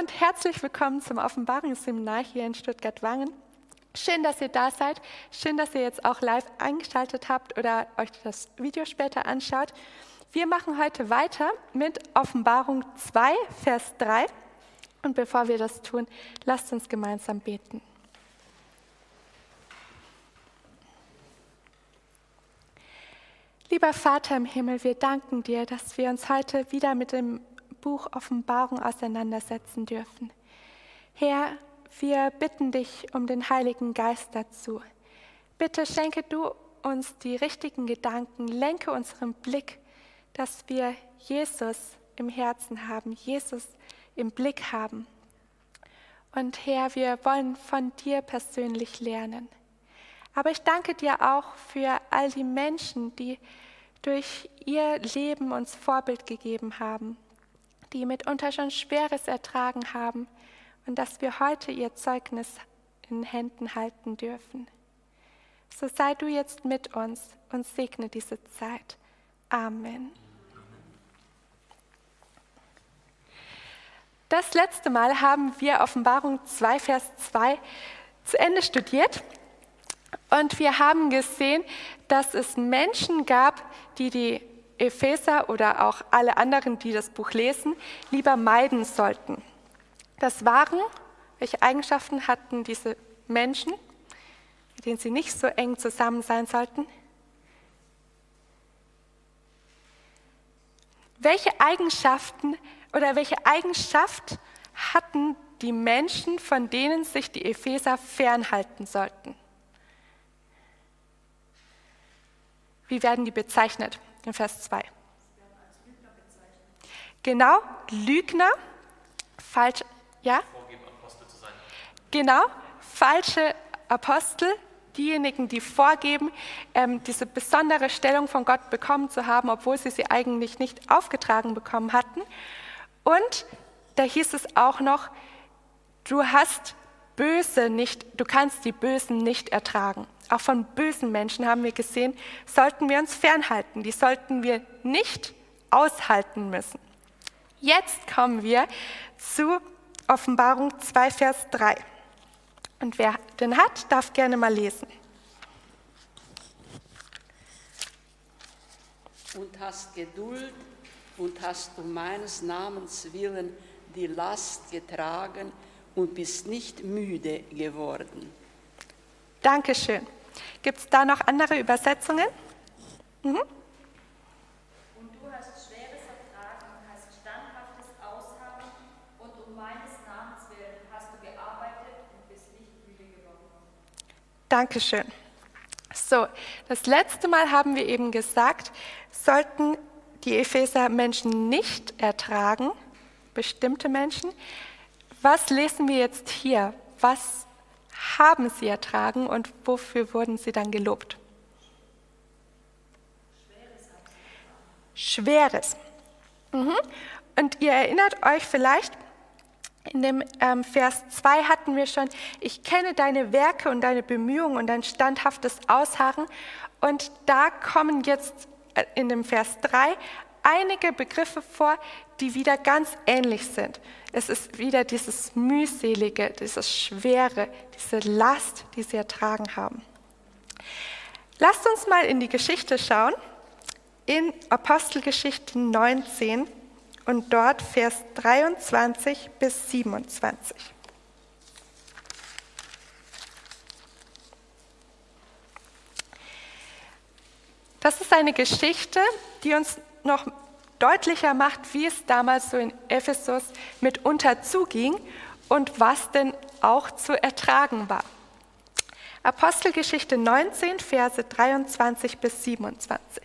Und herzlich willkommen zum Offenbarungsseminar hier in Stuttgart-Wangen. Schön, dass ihr da seid. Schön, dass ihr jetzt auch live eingeschaltet habt oder euch das Video später anschaut. Wir machen heute weiter mit Offenbarung 2, Vers 3. Und bevor wir das tun, lasst uns gemeinsam beten. Lieber Vater im Himmel, wir danken dir, dass wir uns heute wieder mit dem Buch Offenbarung auseinandersetzen dürfen. Herr, wir bitten dich um den Heiligen Geist dazu. Bitte schenke du uns die richtigen Gedanken, lenke unseren Blick, dass wir Jesus im Herzen haben, Jesus im Blick haben. Und Herr, wir wollen von dir persönlich lernen. Aber ich danke dir auch für all die Menschen, die durch ihr Leben uns Vorbild gegeben haben, die mitunter schon Schweres ertragen haben und dass wir heute ihr Zeugnis in Händen halten dürfen. So sei du jetzt mit uns und segne diese Zeit. Amen. Das letzte Mal haben wir Offenbarung 2, Vers 2 zu Ende studiert und wir haben gesehen, dass es Menschen gab, die die Epheser oder auch alle anderen, die das Buch lesen, lieber meiden sollten. Das waren, welche Eigenschaften hatten diese Menschen, mit denen sie nicht so eng zusammen sein sollten? Welche Eigenschaften oder welche Eigenschaft hatten die Menschen, von denen sich die Epheser fernhalten sollten? Wie werden die bezeichnet in Vers 2? Genau, Lügner, falsch, ja? Genau, falsche Apostel, diejenigen, die vorgeben, ähm, diese besondere Stellung von Gott bekommen zu haben, obwohl sie sie eigentlich nicht aufgetragen bekommen hatten. Und da hieß es auch noch, du hast Böse nicht, du kannst die Bösen nicht ertragen auch von bösen Menschen haben wir gesehen, sollten wir uns fernhalten. Die sollten wir nicht aushalten müssen. Jetzt kommen wir zu Offenbarung 2, Vers 3. Und wer den hat, darf gerne mal lesen. Und hast Geduld und hast um meines Namens willen die Last getragen und bist nicht müde geworden. Dankeschön. Gibt es da noch andere Übersetzungen? Mhm. Und du hast Schweres ertragen und hast standhaftes Ausharren und um meines Namens willen hast du gearbeitet und bist nicht müde geworden. Dankeschön. So, das letzte Mal haben wir eben gesagt, sollten die Epheser Menschen nicht ertragen, bestimmte Menschen. Was lesen wir jetzt hier? Was haben sie ertragen und wofür wurden sie dann gelobt? Schweres. Mhm. Und ihr erinnert euch vielleicht, in dem ähm, Vers 2 hatten wir schon, ich kenne deine Werke und deine Bemühungen und dein standhaftes Ausharren. Und da kommen jetzt äh, in dem Vers 3 einige Begriffe vor, die wieder ganz ähnlich sind. Es ist wieder dieses mühselige, dieses schwere, diese Last, die sie ertragen haben. Lasst uns mal in die Geschichte schauen, in Apostelgeschichte 19 und dort Vers 23 bis 27. Das ist eine Geschichte, die uns noch deutlicher macht, wie es damals so in Ephesus mitunter zuging und was denn auch zu ertragen war. Apostelgeschichte 19, Verse 23 bis 27.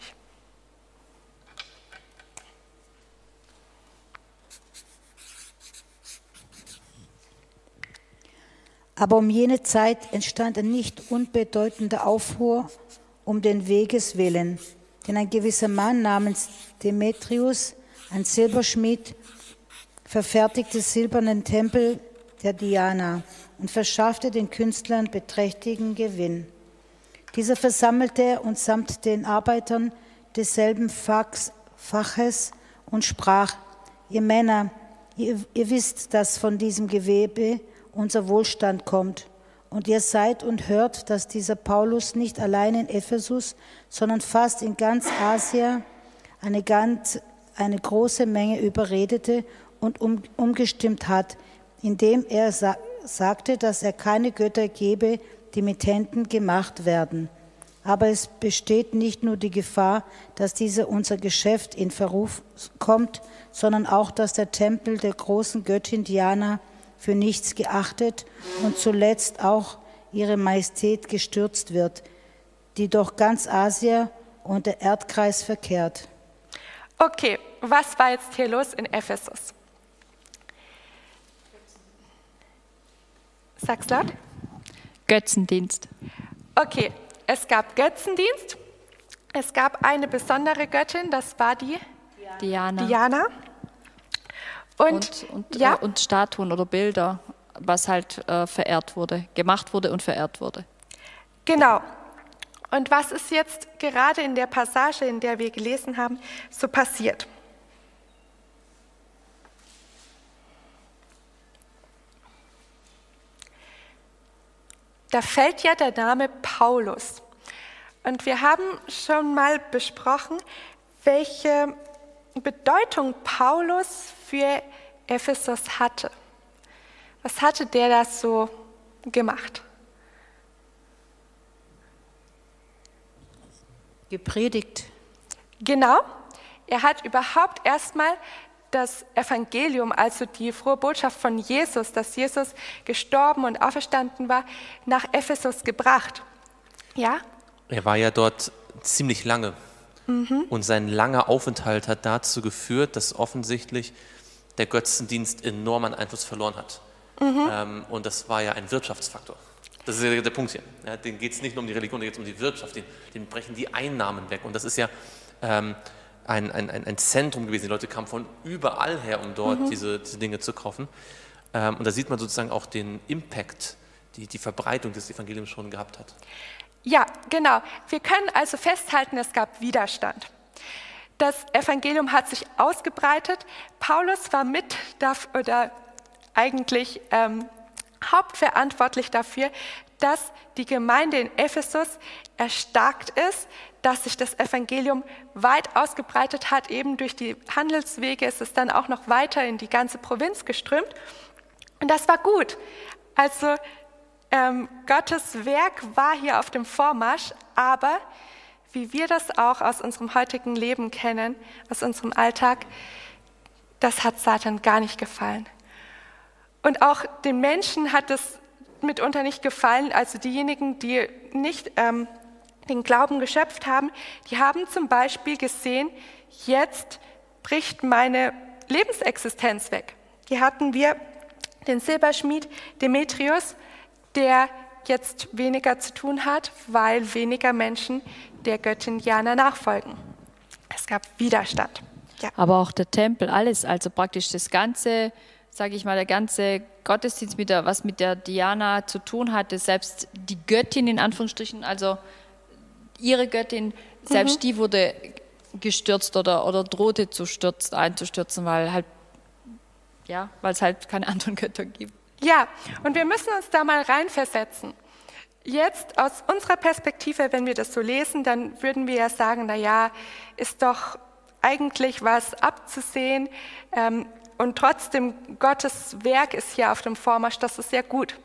Aber um jene Zeit entstand ein nicht unbedeutender Aufruhr um den Weges willen denn ein gewisser Mann namens Demetrius, ein Silberschmied, verfertigte silbernen Tempel der Diana und verschaffte den Künstlern beträchtigen Gewinn. Dieser versammelte und samt den Arbeitern desselben Faches und sprach, ihr Männer, Ihr, ihr wisst, dass von diesem Gewebe unser Wohlstand kommt. Und ihr seid und hört, dass dieser Paulus nicht allein in Ephesus, sondern fast in ganz Asia eine, ganz, eine große Menge überredete und um, umgestimmt hat, indem er sa sagte, dass er keine Götter gebe, die mit Händen gemacht werden. Aber es besteht nicht nur die Gefahr, dass diese unser Geschäft in Verruf kommt, sondern auch, dass der Tempel der großen Göttin Diana für nichts geachtet und zuletzt auch ihre Majestät gestürzt wird, die durch ganz Asia und der Erdkreis verkehrt. Okay, was war jetzt hier los in Ephesus? Sag's laut. Götzendienst. Okay, es gab Götzendienst. Es gab eine besondere Göttin, das war die Diana. Diana. Und, Und, und, ja, äh, und Statuen oder Bilder, was halt äh, verehrt wurde, gemacht wurde und verehrt wurde. genau. Und was ist jetzt gerade in der Passage, in der wir gelesen haben, so passiert? Da fällt ja der Name Paulus. Und wir haben schon mal besprochen, welche Bedeutung Paulus für Ephesus hatte. Was hatte der da so gemacht? Gepredigt. Genau, er hat überhaupt erstmal das Evangelium, also die frohe Botschaft von Jesus, dass Jesus gestorben und auferstanden war, nach Ephesus gebracht. Ja, Er war ja dort ziemlich lange. Und sein langer Aufenthalt hat dazu geführt, dass offensichtlich der Götzendienst enormen Einfluss verloren hat. Ähm, und das war ja ein Wirtschaftsfaktor. Das ist ja der Punkt hier. Ja, den geht es nicht nur um die Religion, den geht es um die Wirtschaft. Den, den brechen die Einnahmen weg. Und das ist ja ähm, ein, ein, ein Zentrum gewesen. Die Leute kamen von überall her, um dort diese, diese Dinge zu kaufen. Ähm, und da sieht man sozusagen auch den Impact, die die Verbreitung des Evangeliums schon gehabt hat. Ja, genau. Wir können also festhalten, es gab Widerstand. Das Evangelium hat sich ausgebreitet. Paulus war mit oder eigentlich ähm, hauptverantwortlich dafür, dass die Gemeinde in Ephesus erstarkt ist, dass sich das Evangelium weit ausgebreitet hat. Eben durch die Handelswege ist es dann auch noch weiter in die ganze Provinz geströmt. Und das war gut. Also ähm, Gottes Werk war hier auf dem Vormarsch, aber wie wir das auch aus unserem heutigen Leben kennen, aus unserem Alltag, das hat Satan gar nicht gefallen. Und auch den Menschen hat es mitunter nicht gefallen, also diejenigen, die nicht ähm, den Glauben geschöpft haben, die haben zum Beispiel gesehen, jetzt bricht meine Lebensexistenz weg. Hier hatten wir den Silberschmied Demetrius, der jetzt weniger zu tun hat, weil weniger Menschen der Göttin Diana nachfolgen. Es gab Widerstand. Ja. Aber auch der Tempel, alles, also praktisch das ganze, sage ich mal, der ganze Gottesdienst, mit der, was mit der Diana zu tun hatte, selbst die Göttin in Anführungsstrichen, also ihre Göttin, selbst die wurde gestürzt oder, oder drohte zu stürzen, einzustürzen, weil halt, ja, weil es halt keine anderen Götter gibt. Ja, und wir müssen uns da mal reinversetzen. Jetzt aus unserer Perspektive, wenn wir das so lesen, dann würden wir ja sagen, na ja, ist doch eigentlich was abzusehen ähm, und trotzdem Gottes Werk ist hier auf dem Vormarsch, das ist sehr gut.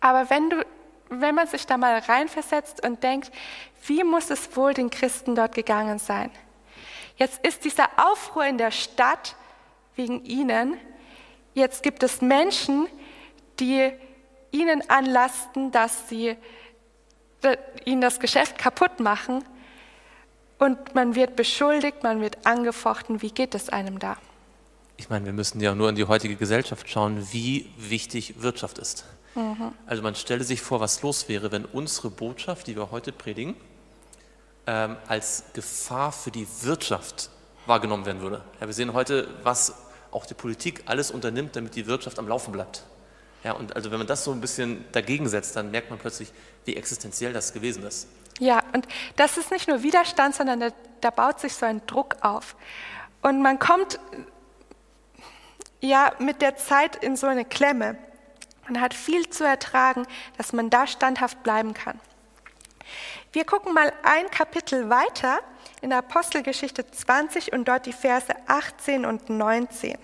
Aber wenn du, wenn man sich da mal reinversetzt und denkt, wie muss es wohl den Christen dort gegangen sein? Jetzt ist dieser Aufruhr in der Stadt wegen ihnen. Jetzt gibt es Menschen, die ihnen anlasten, dass sie ihnen das Geschäft kaputt machen. Und man wird beschuldigt, man wird angefochten. Wie geht es einem da? Ich meine, wir müssen ja nur in die heutige Gesellschaft schauen, wie wichtig Wirtschaft ist. Also man stelle sich vor, was los wäre, wenn unsere Botschaft, die wir heute predigen, ähm, als Gefahr für die Wirtschaft wahrgenommen werden würde. Ja, wir sehen heute, was auch die Politik alles unternimmt, damit die Wirtschaft am Laufen bleibt. Ja, und also wenn man das so ein bisschen dagegen setzt, dann merkt man plötzlich, wie existenziell das gewesen ist. Ja, und das ist nicht nur Widerstand, sondern da, da baut sich so ein Druck auf. Und man kommt ja mit der Zeit in so eine Klemme. Man hat viel zu ertragen, dass man da standhaft bleiben kann. Wir gucken mal ein Kapitel weiter in Apostelgeschichte 20 und dort die Verse 18 und 19.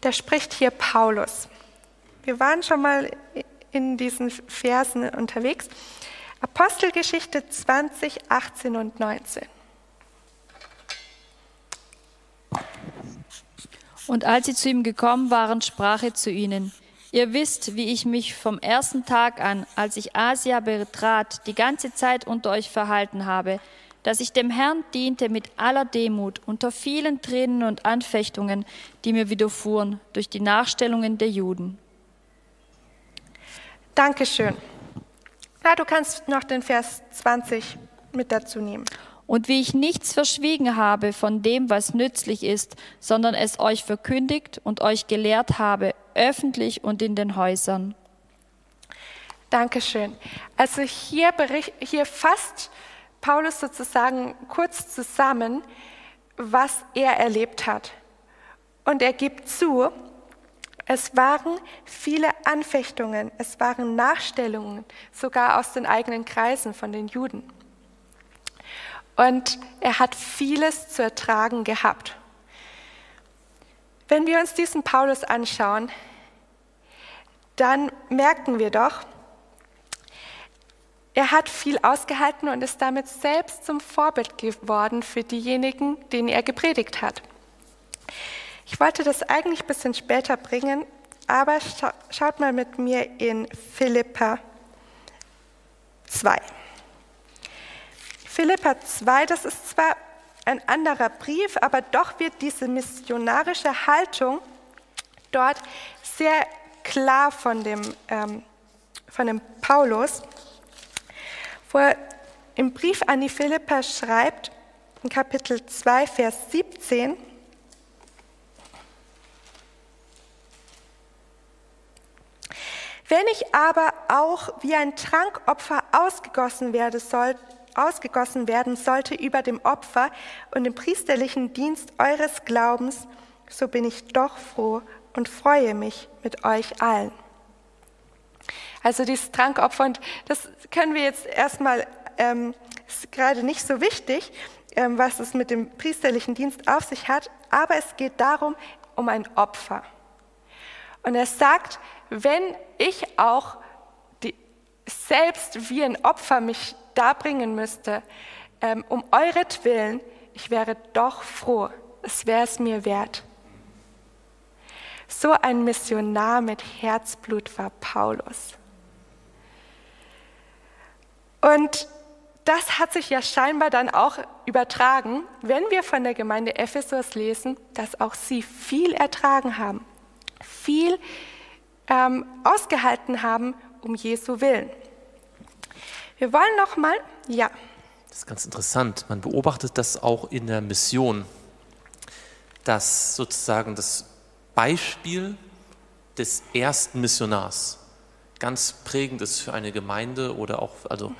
Da spricht hier Paulus. Wir waren schon mal in diesen Versen unterwegs. Apostelgeschichte 20, 18 und 19. Und als sie zu ihm gekommen waren, sprach er zu ihnen, Ihr wisst, wie ich mich vom ersten Tag an, als ich Asia betrat, die ganze Zeit unter euch verhalten habe, dass ich dem Herrn diente mit aller Demut, unter vielen Tränen und Anfechtungen, die mir widerfuhren durch die Nachstellungen der Juden. Dankeschön. Na, du kannst noch den Vers 20 mit dazu nehmen. Und wie ich nichts verschwiegen habe von dem, was nützlich ist, sondern es euch verkündigt und euch gelehrt habe, öffentlich und in den Häusern. Dankeschön. Also hier, bericht, hier fasst Paulus sozusagen kurz zusammen, was er erlebt hat. Und er gibt zu, es waren viele Anfechtungen, es waren Nachstellungen, sogar aus den eigenen Kreisen von den Juden. Und er hat vieles zu ertragen gehabt. Wenn wir uns diesen Paulus anschauen, dann merken wir doch, er hat viel ausgehalten und ist damit selbst zum Vorbild geworden für diejenigen, denen er gepredigt hat. Ich wollte das eigentlich ein bisschen später bringen, aber schaut mal mit mir in Philippa 2. Philippa 2, das ist zwar ein anderer Brief, aber doch wird diese missionarische Haltung dort sehr klar von dem, ähm, von dem Paulus, wo er im Brief an die Philippa schreibt, in Kapitel 2, Vers 17, Wenn ich aber auch wie ein Trankopfer ausgegossen werde, soll, ausgegossen werden sollte über dem Opfer und dem priesterlichen Dienst eures Glaubens, so bin ich doch froh und freue mich mit euch allen. Also dieses Trankopfer, und das können wir jetzt erstmal, ähm, ist gerade nicht so wichtig, ähm, was es mit dem priesterlichen Dienst auf sich hat, aber es geht darum, um ein Opfer. Und er sagt, wenn ich auch die, selbst wie ein Opfer mich darbringen müsste, ähm, um euretwillen, ich wäre doch froh, es wäre es mir wert. So ein Missionar mit Herzblut war Paulus. Und das hat sich ja scheinbar dann auch übertragen, wenn wir von der Gemeinde Ephesus lesen, dass auch sie viel ertragen haben, viel ähm, ausgehalten haben um Jesu Willen. Wir wollen noch mal, ja. Das ist ganz interessant. Man beobachtet das auch in der Mission, dass sozusagen das Beispiel des ersten Missionars ganz prägend ist für eine Gemeinde oder auch, also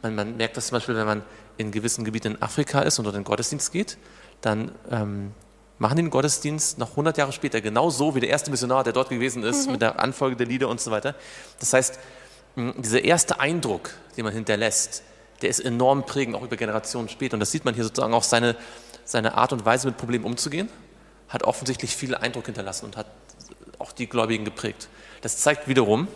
man, man merkt das zum Beispiel, wenn man in gewissen Gebieten in Afrika ist und dort in den Gottesdienst geht, dann ähm, machen den Gottesdienst noch 100 Jahre später genau so wie der erste Missionar, der dort gewesen ist, mhm. mit der Anfolge der Lieder und so weiter. Das heißt, dieser erste Eindruck, den man hinterlässt, der ist enorm prägend, auch über Generationen später. Und das sieht man hier sozusagen auch seine, seine Art und Weise, mit Problemen umzugehen, hat offensichtlich viel Eindruck hinterlassen und hat auch die Gläubigen geprägt. Das zeigt wiederum,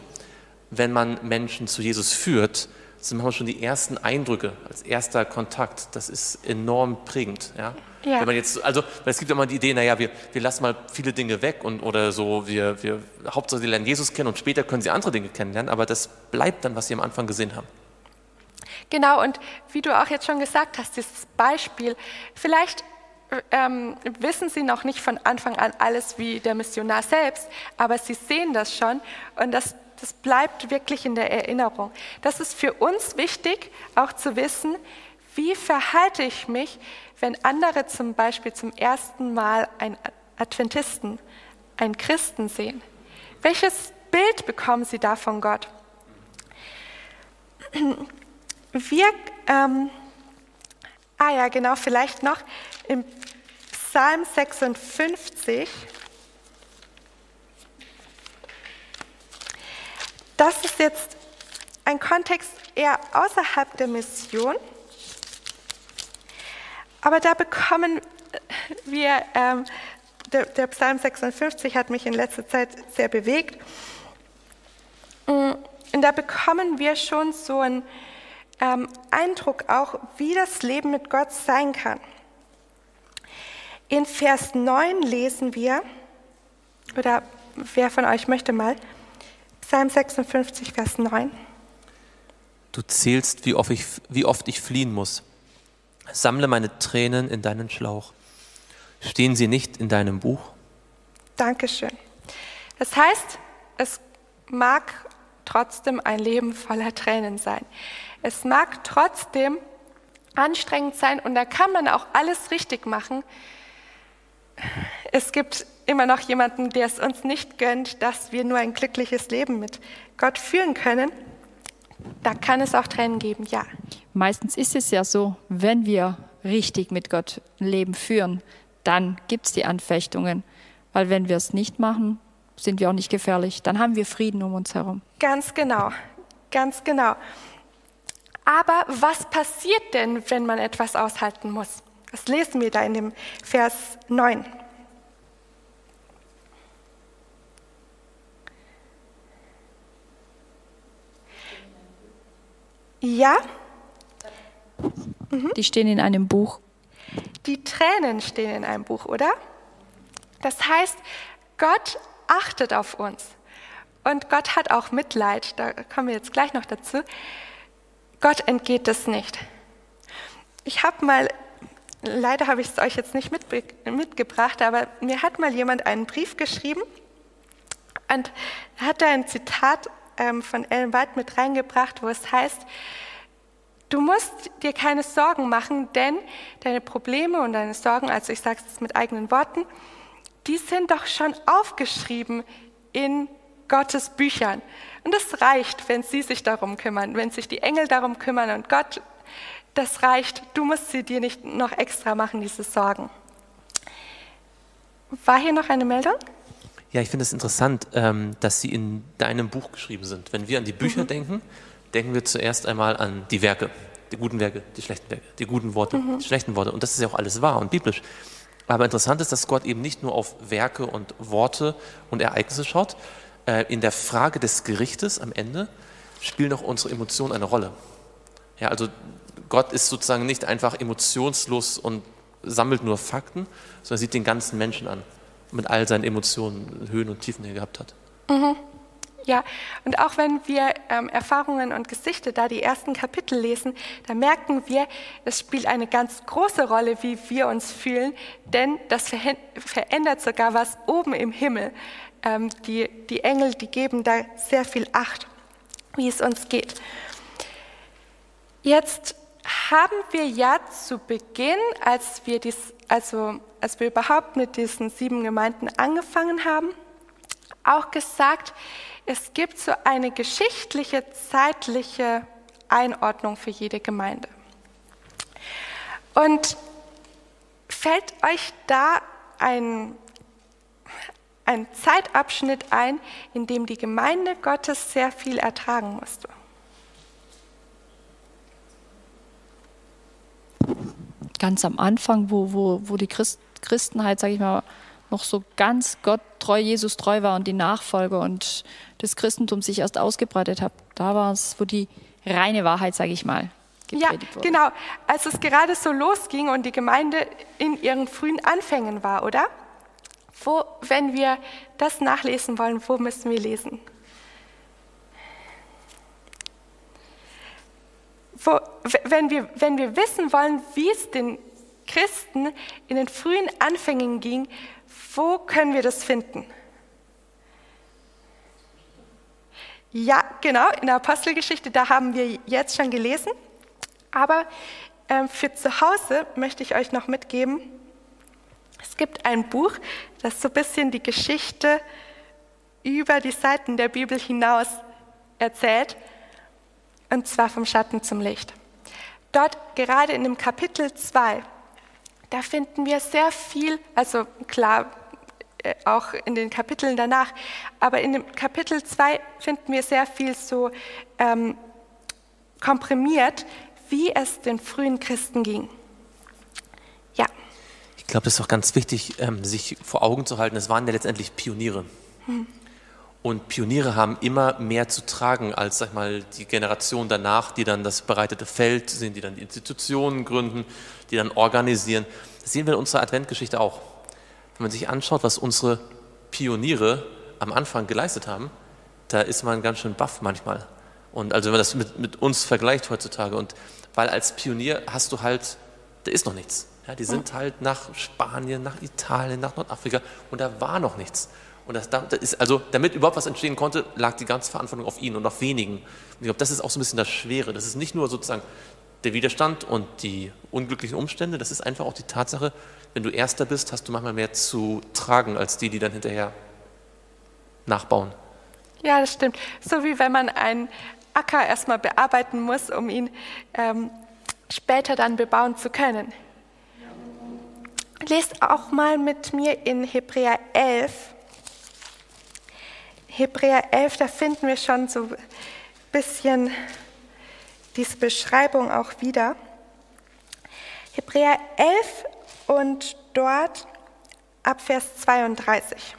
wenn man Menschen zu Jesus führt, sind manchmal schon die ersten Eindrücke als erster Kontakt. Das ist enorm prägend. Ja? Ja. Wenn man jetzt, also es gibt immer die Idee, naja, wir, wir lassen mal viele Dinge weg und oder so, wir, wir Hauptsache sie lernen Jesus kennen und später können sie andere Dinge kennenlernen, aber das bleibt dann, was sie am Anfang gesehen haben. Genau, und wie du auch jetzt schon gesagt hast, dieses Beispiel, vielleicht ähm, wissen sie noch nicht von Anfang an alles wie der Missionar selbst, aber sie sehen das schon und das, das bleibt wirklich in der Erinnerung. Das ist für uns wichtig, auch zu wissen, wie verhalte ich mich, wenn andere zum Beispiel zum ersten Mal einen Adventisten, einen Christen sehen? Welches Bild bekommen sie da von Gott? Wir, ähm, ah ja, genau, vielleicht noch, im Psalm 56. Das ist jetzt ein Kontext eher außerhalb der Mission. Aber da bekommen wir, ähm, der, der, Psalm 56 hat mich in letzter Zeit sehr bewegt. Mm, und da bekommen wir schon so einen ähm, Eindruck auch, wie das Leben mit Gott sein kann. In Vers 9 lesen wir, oder wer von euch möchte mal, Psalm 56, Vers 9. Du zählst, wie oft ich, wie oft ich fliehen muss. Sammle meine Tränen in deinen Schlauch. Stehen sie nicht in deinem Buch? Dankeschön. Das heißt, es mag trotzdem ein Leben voller Tränen sein. Es mag trotzdem anstrengend sein und da kann man auch alles richtig machen. Es gibt immer noch jemanden, der es uns nicht gönnt, dass wir nur ein glückliches Leben mit Gott führen können. Da kann es auch Tränen geben, ja. Meistens ist es ja so, wenn wir richtig mit Gott ein Leben führen, dann gibt es die Anfechtungen. Weil wenn wir es nicht machen, sind wir auch nicht gefährlich. Dann haben wir Frieden um uns herum. Ganz genau, ganz genau. Aber was passiert denn, wenn man etwas aushalten muss? Das lesen wir da in dem Vers 9. Ja? Die stehen in einem Buch. Die Tränen stehen in einem Buch, oder? Das heißt, Gott achtet auf uns. Und Gott hat auch Mitleid, da kommen wir jetzt gleich noch dazu. Gott entgeht es nicht. Ich habe mal, leider habe ich es euch jetzt nicht mitgebracht, aber mir hat mal jemand einen Brief geschrieben und hat da ein Zitat ähm, von Ellen White mit reingebracht, wo es heißt, Du musst dir keine Sorgen machen, denn deine Probleme und deine Sorgen, also ich sage es mit eigenen Worten, die sind doch schon aufgeschrieben in Gottes Büchern. Und das reicht, wenn sie sich darum kümmern, wenn sich die Engel darum kümmern und Gott, das reicht. Du musst sie dir nicht noch extra machen, diese Sorgen. War hier noch eine Meldung? Ja, ich finde es interessant, ähm, dass sie in deinem Buch geschrieben sind. Wenn wir an die Bücher mhm. denken, denken wir zuerst einmal an die Werke, die guten Werke, die schlechten Werke, die guten Worte, mhm. die schlechten Worte. Und das ist ja auch alles wahr und biblisch. Aber interessant ist, dass Gott eben nicht nur auf Werke und Worte und Ereignisse schaut. Äh, in der Frage des Gerichtes am Ende spielen auch unsere Emotionen eine Rolle. Ja, also Gott ist sozusagen nicht einfach emotionslos und sammelt nur Fakten, sondern sieht den ganzen Menschen an, mit all seinen Emotionen, Höhen und Tiefen, die er gehabt hat. Mhm. Ja, und auch wenn wir ähm, Erfahrungen und Gesichter da die ersten Kapitel lesen, da merken wir, es spielt eine ganz große Rolle, wie wir uns fühlen, denn das verändert sogar was oben im Himmel. Ähm, die, die Engel, die geben da sehr viel Acht, wie es uns geht. Jetzt haben wir ja zu Beginn, als wir, dies, also, als wir überhaupt mit diesen sieben Gemeinden angefangen haben, auch gesagt, es gibt so eine geschichtliche, zeitliche Einordnung für jede Gemeinde. Und fällt euch da ein, ein Zeitabschnitt ein, in dem die Gemeinde Gottes sehr viel ertragen musste? Ganz am Anfang, wo, wo, wo die Christ, Christenheit, sage ich mal, noch so ganz Gott treu, Jesus treu war und die Nachfolger und das Christentum sich erst ausgebreitet hat. Da war es, wo die reine Wahrheit, sage ich mal, ja, wurde. genau. Als es gerade so losging und die Gemeinde in ihren frühen Anfängen war, oder? Wo, wenn wir das nachlesen wollen, wo müssen wir lesen? Wenn, wir, wenn wir wissen wollen, wie es den Christen in den frühen Anfängen ging, wo können wir das finden? Ja, genau, in der Apostelgeschichte, da haben wir jetzt schon gelesen. Aber ähm, für zu Hause möchte ich euch noch mitgeben, es gibt ein Buch, das so ein bisschen die Geschichte über die Seiten der Bibel hinaus erzählt, und zwar vom Schatten zum Licht. Dort gerade in dem Kapitel 2, Da finden wir sehr viel, also klar, äh, auch in den Kapiteln danach, aber in dem Kapitel 2 finden wir sehr viel so ähm, komprimiert, wie es den frühen Christen ging. Ja. Ich glaube, das ist auch ganz wichtig, ähm, sich vor Augen zu halten. Es waren ja letztendlich Pioniere. Hm. Und Pioniere haben immer mehr zu tragen als sag mal, die Generation danach, die dann das bereitete Feld sind, die dann die Institutionen gründen, die dann organisieren. Das sehen wir in unserer Adventgeschichte auch. Wenn man sich anschaut, was unsere Pioniere am Anfang geleistet haben, da ist man ganz schön baff manchmal. Und also wenn man das mit, mit uns vergleicht heutzutage, und weil als Pionier hast du halt, da ist noch nichts. Ja, die sind halt nach Spanien, nach Italien, nach Nordafrika und da war noch nichts. Und das, ist, also, damit überhaupt was entstehen konnte, lag die ganze Verantwortung auf ihnen und auf wenigen. Und ich glaube, das ist auch so ein bisschen das Schwere. Das ist nicht nur sozusagen der Widerstand und die unglücklichen Umstände, das ist einfach auch die Tatsache, wenn du Erster bist, hast du manchmal mehr zu tragen als die, die dann hinterher nachbauen. Ja, das stimmt. So wie wenn man einen Acker erstmal bearbeiten muss, um ihn ähm, später dann bebauen zu können. Lest auch mal mit mir in Hebräer 11, Hebräer 11, da finden wir schon so ein bisschen diese Beschreibung auch wieder. Hebräer 11 und dort ab Vers 32.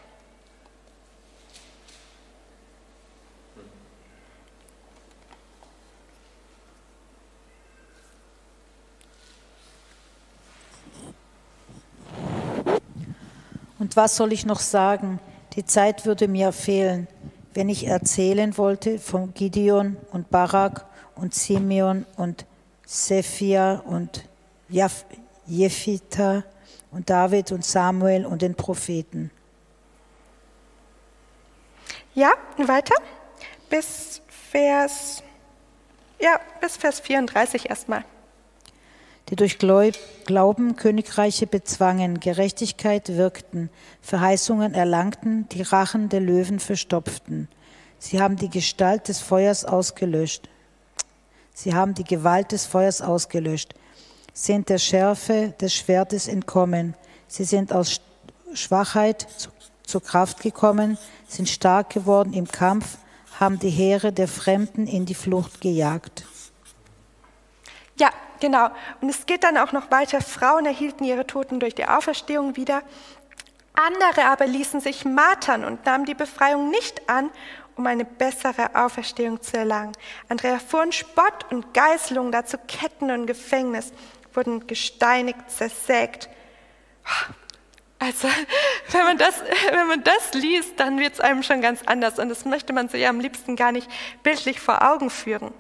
Und was soll ich noch sagen? Die Zeit würde mir fehlen, wenn ich erzählen wollte von Gideon und Barak und Simeon und Sephia und Jephthah und David und Samuel und den Propheten. Ja, weiter bis Vers ja, bis Vers 34 erstmal die durch Glauben Königreiche bezwangen, Gerechtigkeit wirkten, Verheißungen erlangten, die Rachen der Löwen verstopften. Sie haben die Gestalt des Feuers ausgelöscht. Sie haben die Gewalt des Feuers ausgelöscht, sind der Schärfe des Schwertes entkommen. Sie sind aus Schwachheit zu, zur Kraft gekommen, sind stark geworden im Kampf, haben die Heere der Fremden in die Flucht gejagt. Ja, genau. Und es geht dann auch noch weiter. Frauen erhielten ihre Toten durch die Auferstehung wieder. Andere aber ließen sich martern und nahmen die Befreiung nicht an, um eine bessere Auferstehung zu erlangen. Andere erfuhren Spott und Geißelung, dazu Ketten und Gefängnis, wurden gesteinigt, zersägt. Also, wenn man das, wenn man das liest, dann wird es einem schon ganz anders und das möchte man sich am liebsten gar nicht bildlich vor Augen führen.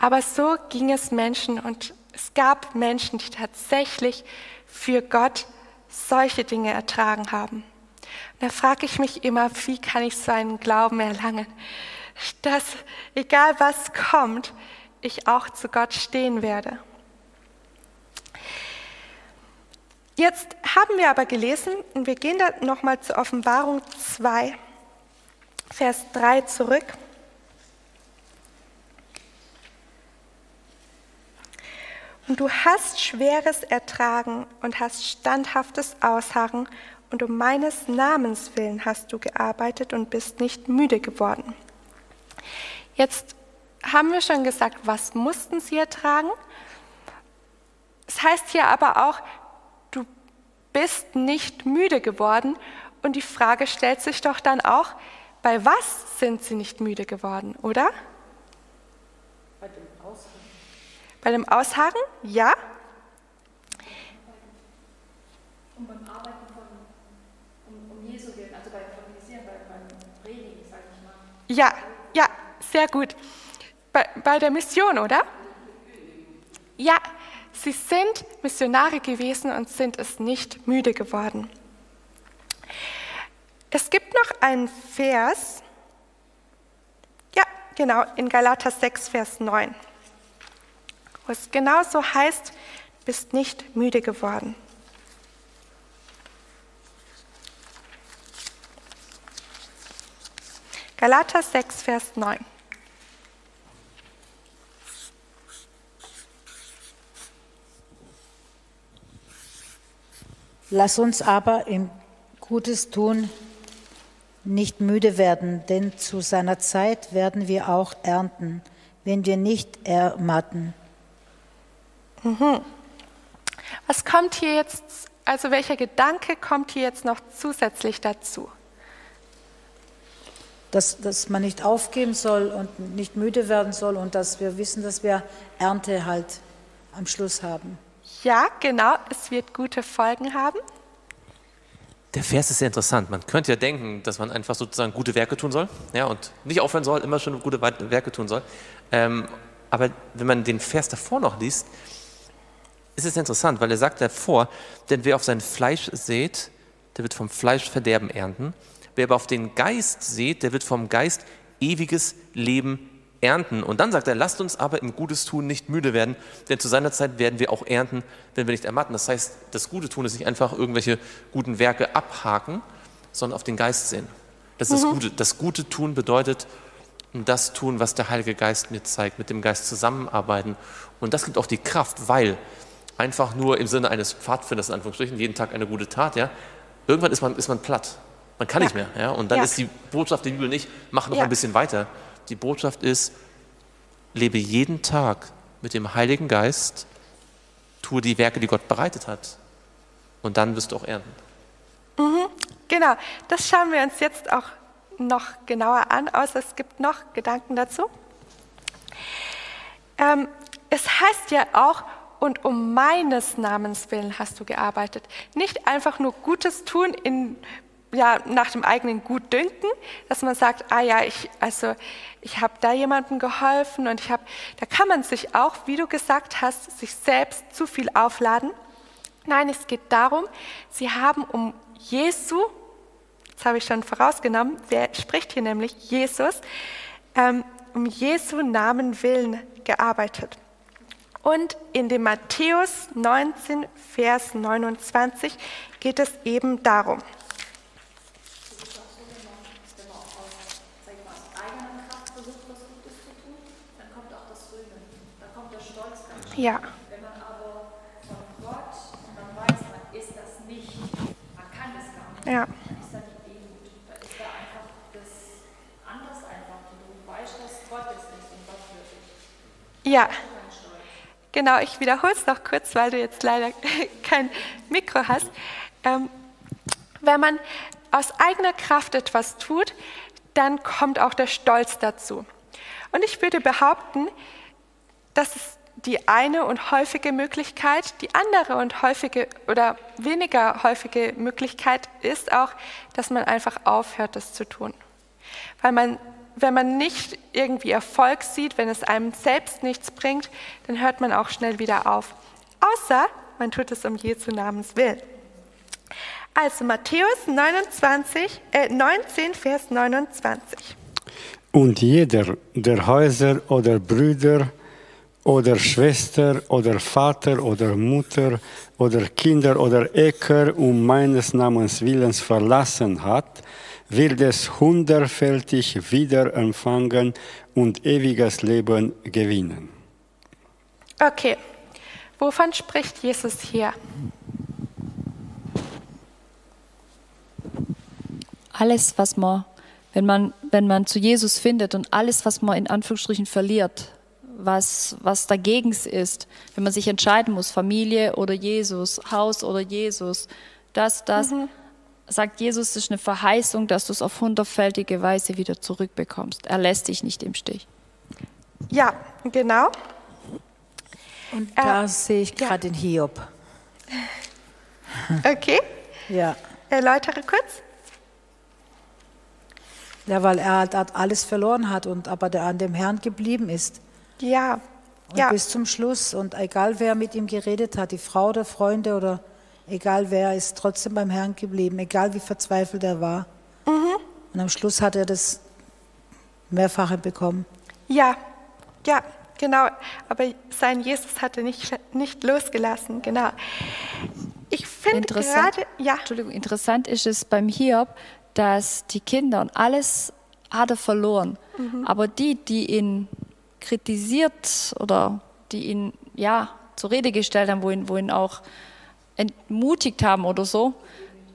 Aber so ging es Menschen und es gab Menschen, die tatsächlich für Gott solche Dinge ertragen haben. Und da frage ich mich immer, wie kann ich so einen Glauben erlangen, dass egal was kommt, ich auch zu Gott stehen werde. Jetzt haben wir aber gelesen, und wir gehen da nochmal zur Offenbarung 2, Vers 3 zurück. Und du hast Schweres ertragen und hast standhaftes Ausharren und um meines Namens willen hast du gearbeitet und bist nicht müde geworden. Jetzt haben wir schon gesagt, was mussten sie ertragen? Es das heißt hier aber auch, du bist nicht müde geworden. Und die Frage stellt sich doch dann auch, bei was sind sie nicht müde geworden, oder? Bei dem bei dem Ausharren, ja. Und beim Arbeiten von, um, um Jesu willen, also beim Evangelisieren, beim, beim Predigen, sage ich mal. Ja, ja, sehr gut. Bei, bei der Mission, oder? Ja, sie sind Missionare gewesen und sind es nicht müde geworden. Es gibt noch einen Vers, ja, genau, in Galater 6, Vers 9 wo es genauso heißt, bist nicht müde geworden. Galater 6, Vers 9. Lass uns aber im Gutes tun nicht müde werden, denn zu seiner Zeit werden wir auch ernten, wenn wir nicht ermatten. Was kommt hier jetzt, also welcher Gedanke kommt hier jetzt noch zusätzlich dazu? Dass, dass man nicht aufgeben soll und nicht müde werden soll und dass wir wissen, dass wir Ernte halt am Schluss haben. Ja, genau, es wird gute Folgen haben. Der Vers ist sehr interessant. Man könnte ja denken, dass man einfach sozusagen gute Werke tun soll ja, und nicht aufhören soll, immer schon gute Werke tun soll. Ähm, aber wenn man den Vers davor noch liest, ist es interessant, weil er sagt davor, denn wer auf sein Fleisch sät, der wird vom Fleisch Verderben ernten. Wer aber auf den Geist sät, der wird vom Geist ewiges Leben ernten. Und dann sagt er, lasst uns aber im Gutes tun nicht müde werden, denn zu seiner Zeit werden wir auch ernten, wenn wir nicht ermatten. Das heißt, das Gute tun ist nicht einfach irgendwelche guten Werke abhaken, sondern auf den Geist sehen. Das ist mhm. das Gute. Das Gute tun bedeutet, das tun, was der Heilige Geist mir zeigt, mit dem Geist zusammenarbeiten. Und das gibt auch die Kraft, weil einfach nur im Sinne eines Pfadfinders, in Anführungsstrichen, jeden Tag eine gute Tat, ja, irgendwann ist man, ist man platt. Man kann ja. nicht mehr. Ja? Und dann ja. ist die Botschaft der Bibel nicht, mach noch ein bisschen weiter, die Botschaft ist, lebe jeden Tag mit dem Heiligen Geist, tue die Werke, die Gott bereitet hat. Und dann wirst du auch ernten. Mhm, genau, das schauen wir uns jetzt auch noch genauer an, außer es gibt noch Gedanken dazu. Ähm, es heißt ja auch, und um meines Namens willen hast du gearbeitet. Nicht einfach nur Gutes tun in ja, nach dem eigenen Gutdünken, dass man sagt, ah ja, ich, also ich habe da jemandem geholfen und ich habe, da kann man sich auch, wie du gesagt hast, sich selbst zu viel aufladen. Nein, es geht darum, sie haben um Jesu, das habe ich schon vorausgenommen, wer spricht hier nämlich Jesus, ähm, um Jesu Namen willen gearbeitet. Und in dem Matthäus 19, Vers 29 geht es eben darum. Ja. Wenn man aber von Gott, dann weiß man, ist das nicht, man kann es gar nicht, ja. dann ist da die Demut. Da ist da einfach das anders einfach. Du weißt, dass Gott es ist und Gott für dich. Ja. Genau, ich wiederhole es noch kurz, weil du jetzt leider kein Mikro hast. Ähm, wenn man aus eigener Kraft etwas tut, dann kommt auch der Stolz dazu. Und ich würde behaupten, dass es die eine und häufige Möglichkeit. Die andere und häufige oder weniger häufige Möglichkeit ist auch, dass man einfach aufhört, das zu tun. Weil man, wenn man nicht irgendwie Erfolg sieht, wenn es einem selbst nichts bringt, dann hört man auch schnell wieder auf. Außer man tut es um Jesu Namens willen. Also Matthäus 29, äh 19, Vers 29. Und jeder der Häuser oder Brüder oder Schwester oder Vater oder Mutter oder Kinder oder Äcker um meines Namens Willens verlassen hat, wird es hundertfältig wieder empfangen und ewiges Leben gewinnen. Okay, wovon spricht Jesus hier? Alles, was man, wenn man, wenn man zu Jesus findet und alles, was man in Anführungsstrichen verliert, was, was dagegen ist, wenn man sich entscheiden muss, Familie oder Jesus, Haus oder Jesus, das, das, mhm. Sagt Jesus, ist eine Verheißung, dass du es auf hundertfältige Weise wieder zurückbekommst. Er lässt dich nicht im Stich. Ja, genau. Und da äh, sehe ich gerade ja. den Hiob. Okay. Ja. Erläutere kurz. Ja, weil er halt alles verloren hat und aber der an dem Herrn geblieben ist. Ja. Und ja. bis zum Schluss. Und egal wer mit ihm geredet hat, die Frau oder Freunde oder egal wer, ist trotzdem beim Herrn geblieben, egal wie verzweifelt er war. Mhm. Und am Schluss hat er das Mehrfache bekommen. Ja, ja, genau. Aber sein Jesus hatte nicht, nicht losgelassen, genau. Ich finde gerade, ja. Entschuldigung, interessant ist es beim Hiob, dass die Kinder und alles hat er verloren. Mhm. Aber die, die ihn kritisiert oder die ihn ja zur Rede gestellt haben, wo ihn, wo ihn auch entmutigt haben oder so,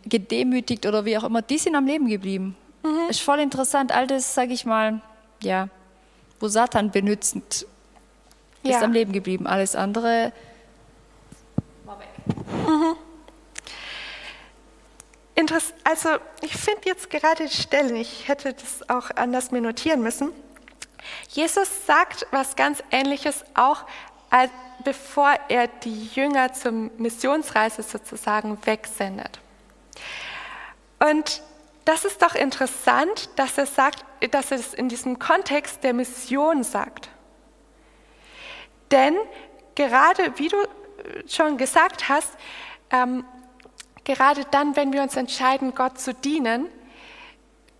gedemütigt oder wie auch immer, die sind am Leben geblieben. Mhm. Ist voll interessant. All das, sage ich mal, ja, wo Satan benützt, ist Ja. am Leben geblieben. Alles andere war weg. Interess also ich finde jetzt gerade die Stelle, ich hätte das auch anders mir notieren müssen. Jesus sagt was ganz Ähnliches auch, bevor er die Jünger zur Missionsreise sozusagen wegsendet. Und das ist doch interessant, dass er sagt, dass er es in diesem Kontext der Mission sagt. Denn gerade wie du schon gesagt hast, ähm, gerade dann, wenn wir uns entscheiden, Gott zu dienen,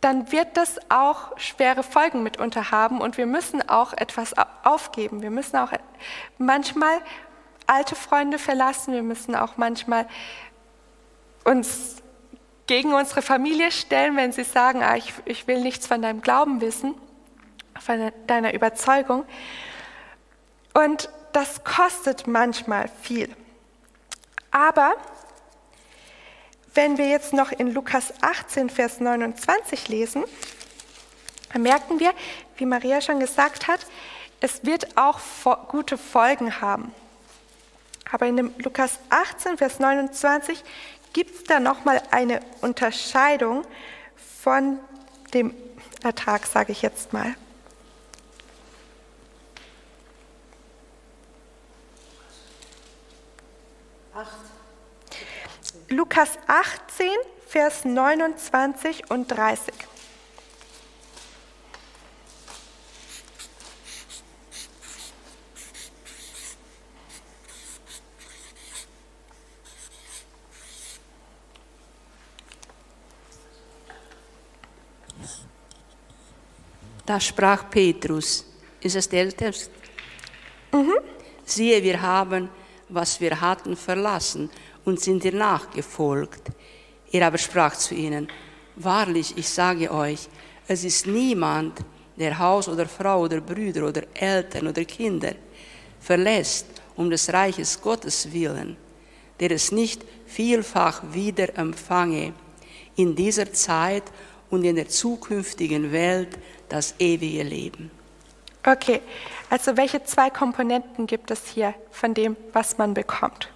dann wird das auch schwere Folgen mitunter haben und wir müssen auch etwas au- aufgeben. Wir müssen auch manchmal alte Freunde verlassen, wir müssen auch manchmal uns gegen unsere Familie stellen, wenn sie sagen, ah, ich, ich will nichts von deinem Glauben wissen, von deiner Überzeugung. Und das kostet manchmal viel. Aber wenn wir jetzt noch in Lukas 18, Vers 29 lesen, dann merken wir, wie Maria schon gesagt hat, es wird auch gute Folgen haben. Aber in Lukas 18, Vers 29 gibt es da nochmal eine Unterscheidung von dem Ertrag, sage ich jetzt mal. Lukas 18, Vers 29 und 30. Da sprach Petrus, ist es der Text? Siehe, wir haben, was wir hatten, verlassen und sind dir nachgefolgt. Er aber sprach zu ihnen, wahrlich, ich sage euch, es ist niemand, der Haus oder Frau oder Brüder oder Eltern oder Kinder verlässt um des Reiches Gottes willen, der es nicht vielfach wieder empfange, in dieser Zeit und in der zukünftigen Welt das ewige Leben. Okay, also welche zwei Komponenten gibt es hier von dem, was man bekommt?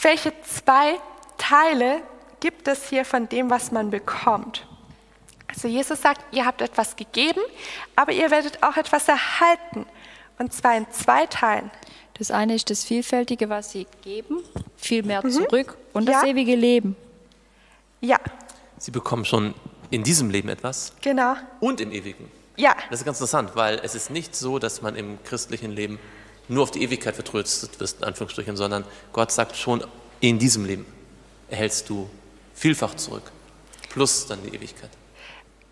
Welche zwei Teile gibt es hier von dem, was man bekommt? Also Jesus sagt, ihr habt etwas gegeben, aber ihr werdet auch etwas erhalten. Und zwar in zwei Teilen. Das eine ist das Vielfältige, was sie geben, viel mehr zurück und das Ja. ewige Leben. Ja, Sie bekommen schon in diesem Leben etwas genau. und im ewigen. Ja, Das ist ganz interessant, weil es ist nicht so, dass man im christlichen Leben nur auf die Ewigkeit vertröstet wird, in Anführungsstrichen, sondern Gott sagt schon, in diesem Leben erhältst du vielfach zurück, plus dann die Ewigkeit.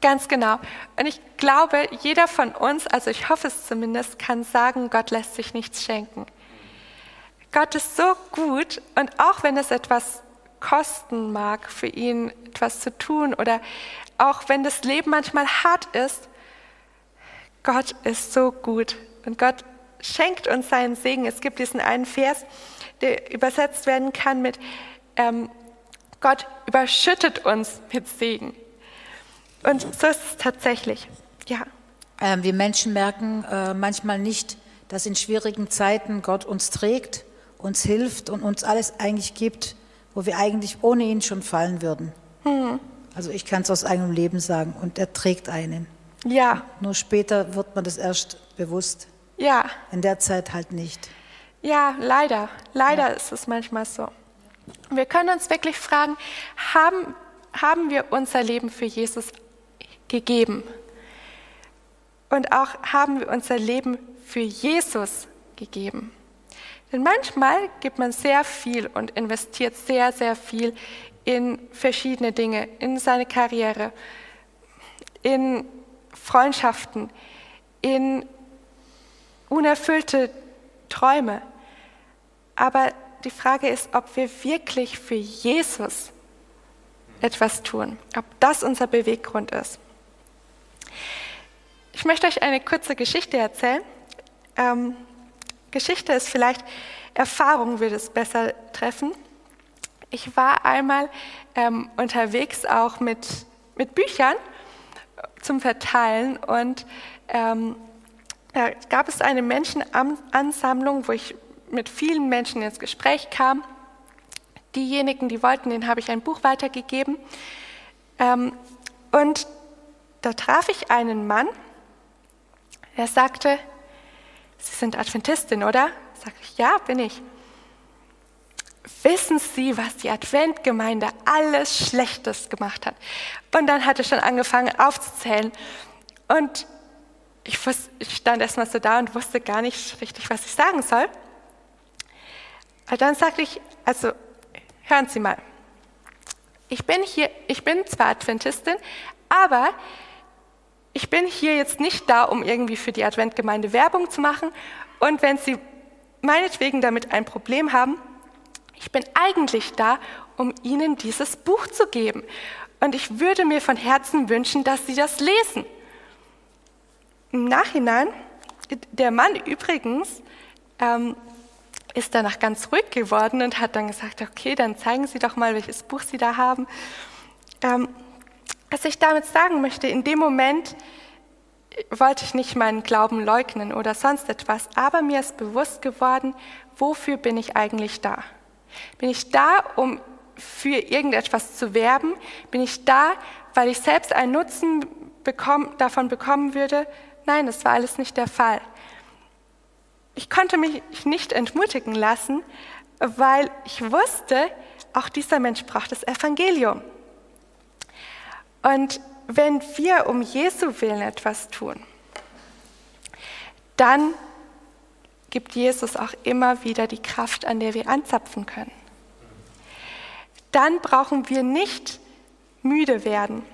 Ganz genau. Und ich glaube, jeder von uns, also ich hoffe es zumindest, kann sagen, Gott lässt sich nichts schenken. Gott ist so gut und auch wenn es etwas kosten mag, für ihn etwas zu tun oder auch wenn das Leben manchmal hart ist, Gott ist so gut und Gott schenkt uns seinen Segen. Es gibt diesen einen Vers, der übersetzt werden kann mit ähm, Gott überschüttet uns mit Segen. Und so ist es tatsächlich. Ja, Ähm, wir Menschen merken äh, manchmal nicht, dass in schwierigen Zeiten Gott uns trägt, uns hilft und uns alles eigentlich gibt, wo wir eigentlich ohne ihn schon fallen würden. Also ich kann es aus eigenem Leben sagen und er trägt einen. ja, Nur später wird man das erst bewusst, ja, in der Zeit halt nicht. ja, leider. Leider ist es manchmal so. Wir können uns wirklich fragen, haben, haben wir unser Leben für Jesus gegeben? Und auch haben wir unser Leben für Jesus gegeben? Denn manchmal gibt man sehr viel und investiert sehr, sehr viel in verschiedene Dinge, in seine Karriere, in Freundschaften, in unerfüllte Träume. Aber die Frage ist, ob wir wirklich für Jesus etwas tun, ob das unser Beweggrund ist. Ich möchte euch eine kurze Geschichte erzählen. Ähm, Geschichte ist vielleicht Erfahrung, würde es besser treffen. Ich war einmal ähm, unterwegs auch mit, mit Büchern zum Verteilen und ähm, da gab es eine Menschenansammlung, wo ich mit vielen Menschen ins Gespräch kam. Diejenigen, die wollten, denen habe ich ein Buch weitergegeben. Ähm, und da traf ich einen Mann, der sagte, Sie sind Adventistin, oder? Sag ich, ja, bin ich. Wissen Sie, was die Adventgemeinde alles Schlechtes gemacht hat? Und dann hat er schon angefangen aufzuzählen. Und ich, wusste, ich stand erstmal so da und wusste gar nicht richtig, was ich sagen soll. Aber dann sagte ich, also hören Sie mal, ich bin hier, ich bin zwar Adventistin, aber ich bin hier jetzt nicht da, um irgendwie für die Adventgemeinde Werbung zu machen. Und wenn Sie meinetwegen damit ein Problem haben, ich bin eigentlich da, um Ihnen dieses Buch zu geben. Und ich würde mir von Herzen wünschen, dass Sie das lesen. Im Nachhinein, der Mann übrigens ähm, ist danach ganz ruhig geworden und hat dann gesagt, okay, dann zeigen Sie doch mal, welches Buch Sie da haben. Ähm, was ich damit sagen möchte, in dem Moment wollte ich nicht meinen Glauben leugnen oder sonst etwas, aber mir ist bewusst geworden, wofür bin ich eigentlich da? Bin ich da, um für irgendetwas zu werben? Bin ich da, weil ich selbst einen Nutzen bekomm, davon bekommen würde? Nein, das war alles nicht der Fall. Ich konnte mich nicht entmutigen lassen, weil ich wusste, auch dieser Mensch braucht das Evangelium. Und wenn wir um Jesu willen etwas tun, dann gibt Jesus auch immer wieder die Kraft, an der wir anzapfen können. Dann brauchen wir nicht müde werden.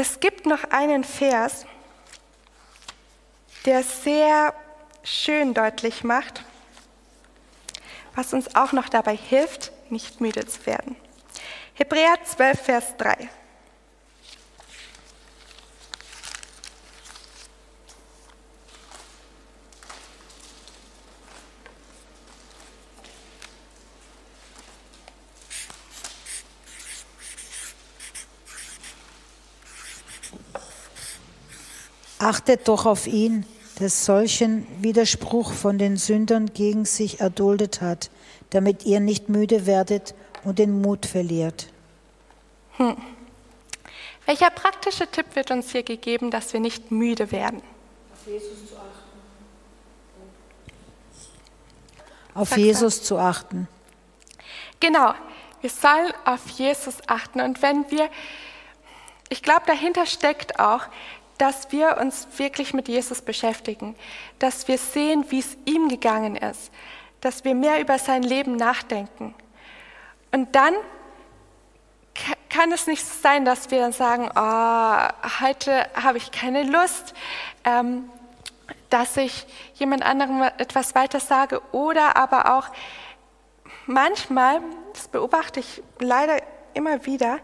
Es gibt noch einen Vers, der sehr schön deutlich macht, was uns auch noch dabei hilft, nicht müde zu werden. Hebräer 12, Vers 3. Achtet doch auf ihn, der solchen Widerspruch von den Sündern gegen sich erduldet hat, damit ihr nicht müde werdet und den Mut verliert. Hm. Welcher praktische Tipp wird uns hier gegeben, dass wir nicht müde werden? Auf Jesus zu achten. Auf Jesus zu achten. Genau, wir sollen auf Jesus achten. Und wenn wir, ich glaube, dahinter steckt auch, dass wir uns wirklich mit Jesus beschäftigen, dass wir sehen, wie es ihm gegangen ist, dass wir mehr über sein Leben nachdenken. Und dann kann es nicht sein, dass wir dann sagen, oh, heute habe ich keine Lust, ähm, dass ich jemand anderem etwas weiter sage oder aber auch manchmal, das beobachte ich leider immer wieder,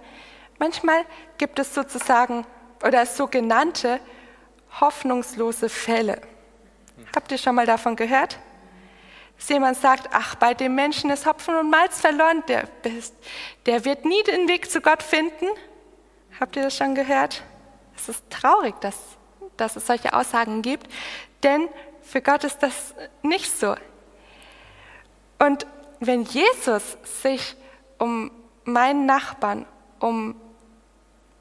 manchmal gibt es sozusagen oder sogenannte hoffnungslose Fälle. Habt ihr schon mal davon gehört? dass jemand sagt, ach, bei dem Menschen ist Hopfen und Malz verloren, der, der wird nie den Weg zu Gott finden. Habt ihr das schon gehört? Es ist traurig, dass, dass es solche Aussagen gibt, denn für Gott ist das nicht so. Und wenn Jesus sich um meinen Nachbarn, um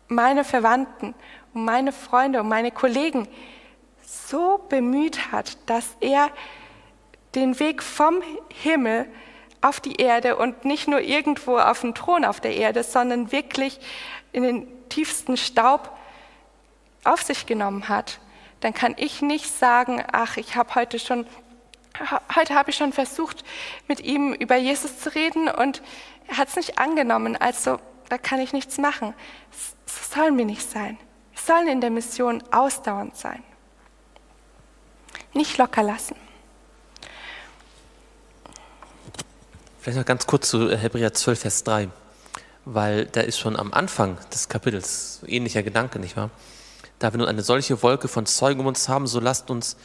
meine Verwandten, um meine Freunde, um meine Kollegen so bemüht hat, dass er den Weg vom Himmel auf die Erde und nicht nur irgendwo auf dem Thron auf der Erde, sondern wirklich in den tiefsten Staub auf sich genommen hat, dann kann ich nicht sagen, ach, ich habe heute schon, heute habe ich schon versucht, mit ihm über Jesus zu reden und er hat es nicht angenommen, also da kann ich nichts machen. So sollen wir nicht sein. Wir sollen in der Mission ausdauernd sein. Nicht locker lassen. Vielleicht noch ganz kurz zu Hebräer 12, Vers 3. weil da ist schon am Anfang des Kapitels ähnlicher Gedanke, nicht wahr? Da wir nun eine solche Wolke von Zeugen um uns haben, so lasst uns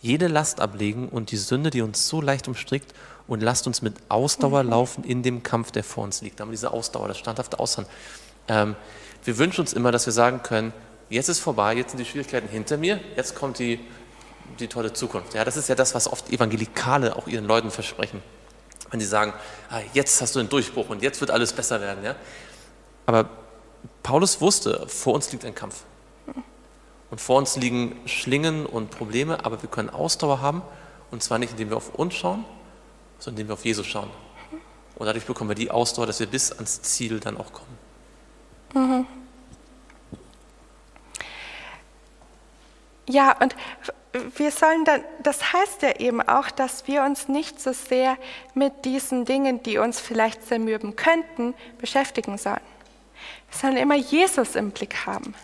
jede Last ablegen und die Sünde, die uns so leicht umstrickt, und lasst uns mit Ausdauer laufen in dem Kampf, der vor uns liegt. Da haben wir diese Ausdauer, das standhafte Ausharren. Ähm, wir wünschen uns immer, dass wir sagen können, jetzt ist vorbei, jetzt sind die Schwierigkeiten hinter mir, jetzt kommt die, die tolle Zukunft. Ja, das ist ja das, was oft Evangelikale auch ihren Leuten versprechen. Wenn sie sagen, ah, jetzt hast du einen Durchbruch und jetzt wird alles besser werden. Ja? Aber Paulus wusste, vor uns liegt ein Kampf. Und vor uns liegen Schlingen und Probleme, aber wir können Ausdauer haben. Und zwar nicht, indem wir auf uns schauen, sondern indem wir auf Jesus schauen. Und dadurch bekommen wir die Ausdauer, dass wir bis ans Ziel dann auch kommen. Mhm. Ja, und wir sollen dann, das heißt ja eben auch, dass wir uns nicht so sehr mit diesen Dingen, die uns vielleicht zermürben könnten, beschäftigen sollen. Wir sollen immer Jesus im Blick haben,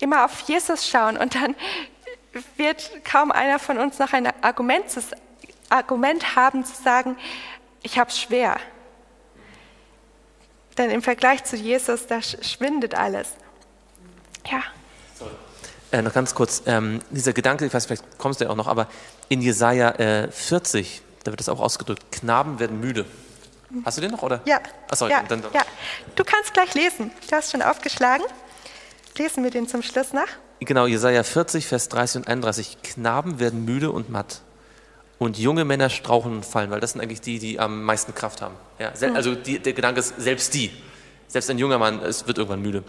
immer auf Jesus schauen und dann wird kaum einer von uns noch ein Argument, Argument haben zu sagen, ich habe es schwer. Denn im Vergleich zu Jesus, da schwindet alles. Ja. Äh, noch ganz kurz, ähm, dieser Gedanke, ich weiß, vielleicht kommst du ja auch noch, aber in Jesaja äh, 40, da wird das auch ausgedrückt, Knaben werden müde. Hast du den noch, oder? Ja. Achso, ja, dann, dann. ja. Du kannst gleich lesen. Du hast schon aufgeschlagen. Lesen wir den zum Schluss nach. Genau, Jesaja 40, Vers 30 und 31. Knaben werden müde und matt. Und junge Männer strauchen und fallen, weil das sind eigentlich die, die am meisten Kraft haben. Ja, Mhm. also die, der Gedanke ist, selbst die. Selbst ein junger Mann es wird irgendwann müde.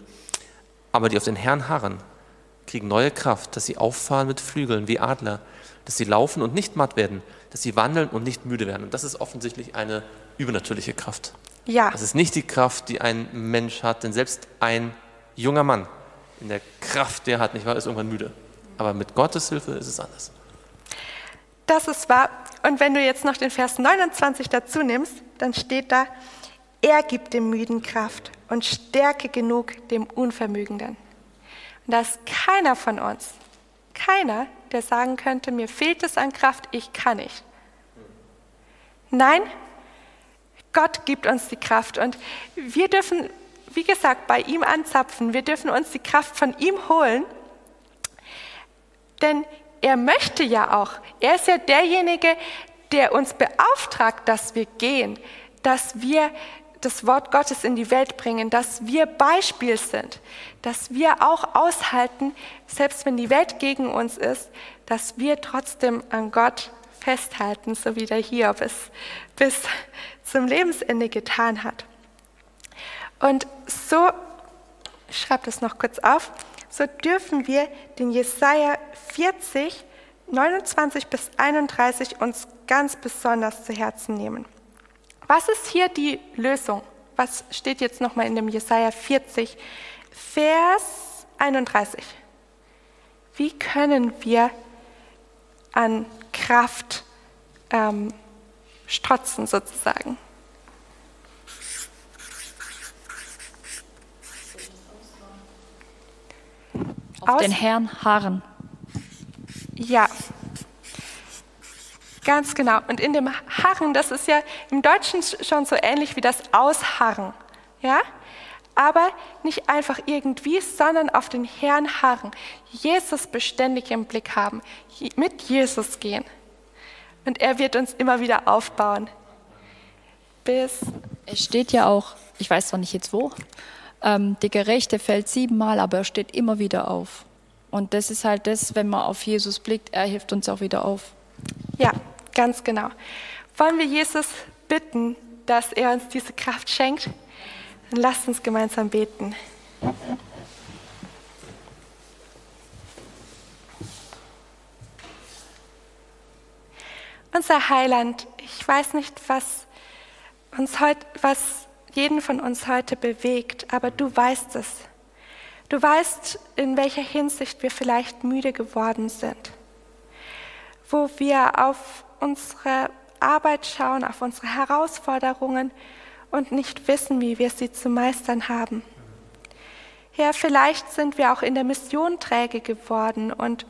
Aber die auf den Herrn harren, kriegen neue Kraft, dass sie auffahren mit Flügeln wie Adler, dass sie laufen und nicht matt werden, dass sie wandeln und nicht müde werden. Und das ist offensichtlich eine übernatürliche Kraft. Ja. Das ist nicht die Kraft, die ein Mensch hat, denn selbst ein junger Mann in der Kraft, der hat, nicht wahr, ist irgendwann müde. Aber mit Gottes Hilfe ist es anders. Das ist wahr. Und wenn du jetzt noch den Vers 29 dazu nimmst, dann steht da, er gibt dem Müden Kraft und Stärke genug dem Unvermögenden. Und da ist keiner von uns, keiner, der sagen könnte, mir fehlt es an Kraft, ich kann nicht. Nein, Gott gibt uns die Kraft und wir dürfen, wie gesagt, bei ihm anzapfen. Wir dürfen uns die Kraft von ihm holen, denn er möchte ja auch. Er ist ja derjenige, der uns beauftragt, dass wir gehen, dass wir das Wort Gottes in die Welt bringen, dass wir Beispiel sind, dass wir auch aushalten, selbst wenn die Welt gegen uns ist, dass wir trotzdem an Gott festhalten, so wie der Hiob es bis zum Lebensende getan hat. Und so, ich schreibe das noch kurz auf, so dürfen wir den Jesaja 40, 29 bis 31 uns ganz besonders zu Herzen nehmen. Was ist hier die Lösung? Was steht jetzt nochmal in dem Jesaja 40, Vers 31? Wie können wir an Kraft ähm, strotzen, sozusagen? Aus- den Herrn harren. Ja, ganz genau. Und in dem Harren, das ist ja im Deutschen schon so ähnlich wie das Ausharren. Ja? Aber nicht einfach irgendwie, sondern auf den Herrn harren. Jesus beständig im Blick haben. Mit Jesus gehen. Und er wird uns immer wieder aufbauen. Bis, Es steht ja auch, ich weiß zwar nicht jetzt wo, ähm, der Gerechte fällt siebenmal, aber er steht immer wieder auf. Und das ist halt das, wenn man auf Jesus blickt, er hilft uns auch wieder auf. ja, ganz genau. Wollen wir Jesus bitten, dass er uns diese Kraft schenkt? Dann lasst uns gemeinsam beten. Unser Heiland, ich weiß nicht, was uns heut, was jeden von uns heute bewegt, aber du weißt es. Du weißt, in welcher Hinsicht wir vielleicht müde geworden sind, wo wir auf unsere Arbeit schauen, auf unsere Herausforderungen und nicht wissen, wie wir sie zu meistern haben. Ja, vielleicht sind wir auch in der Mission träge geworden und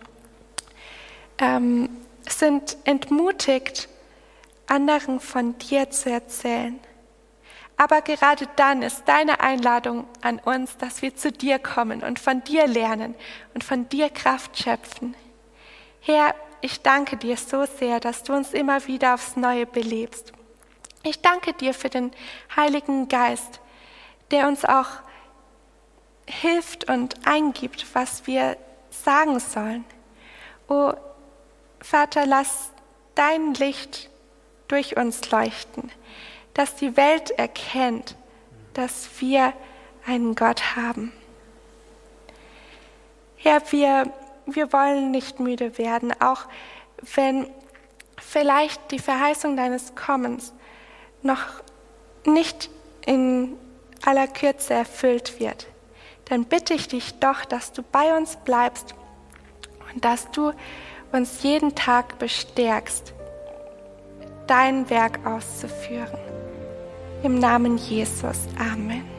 ähm, sind entmutigt, anderen von dir zu erzählen. Aber gerade dann ist deine Einladung an uns, dass wir zu dir kommen und von dir lernen und von dir Kraft schöpfen. Herr, ich danke dir so sehr, dass du uns immer wieder aufs Neue belebst. Ich danke dir für den Heiligen Geist, der uns auch hilft und eingibt, was wir sagen sollen. O Vater, lass dein Licht durch uns leuchten, dass die Welt erkennt, dass wir einen Gott haben. Herr, wir, wir wollen nicht müde werden, auch wenn vielleicht die Verheißung deines Kommens noch nicht in aller Kürze erfüllt wird. Dann bitte ich dich doch, dass du bei uns bleibst und dass du uns jeden Tag bestärkst, dein Werk auszuführen. Im Namen Jesus. Amen.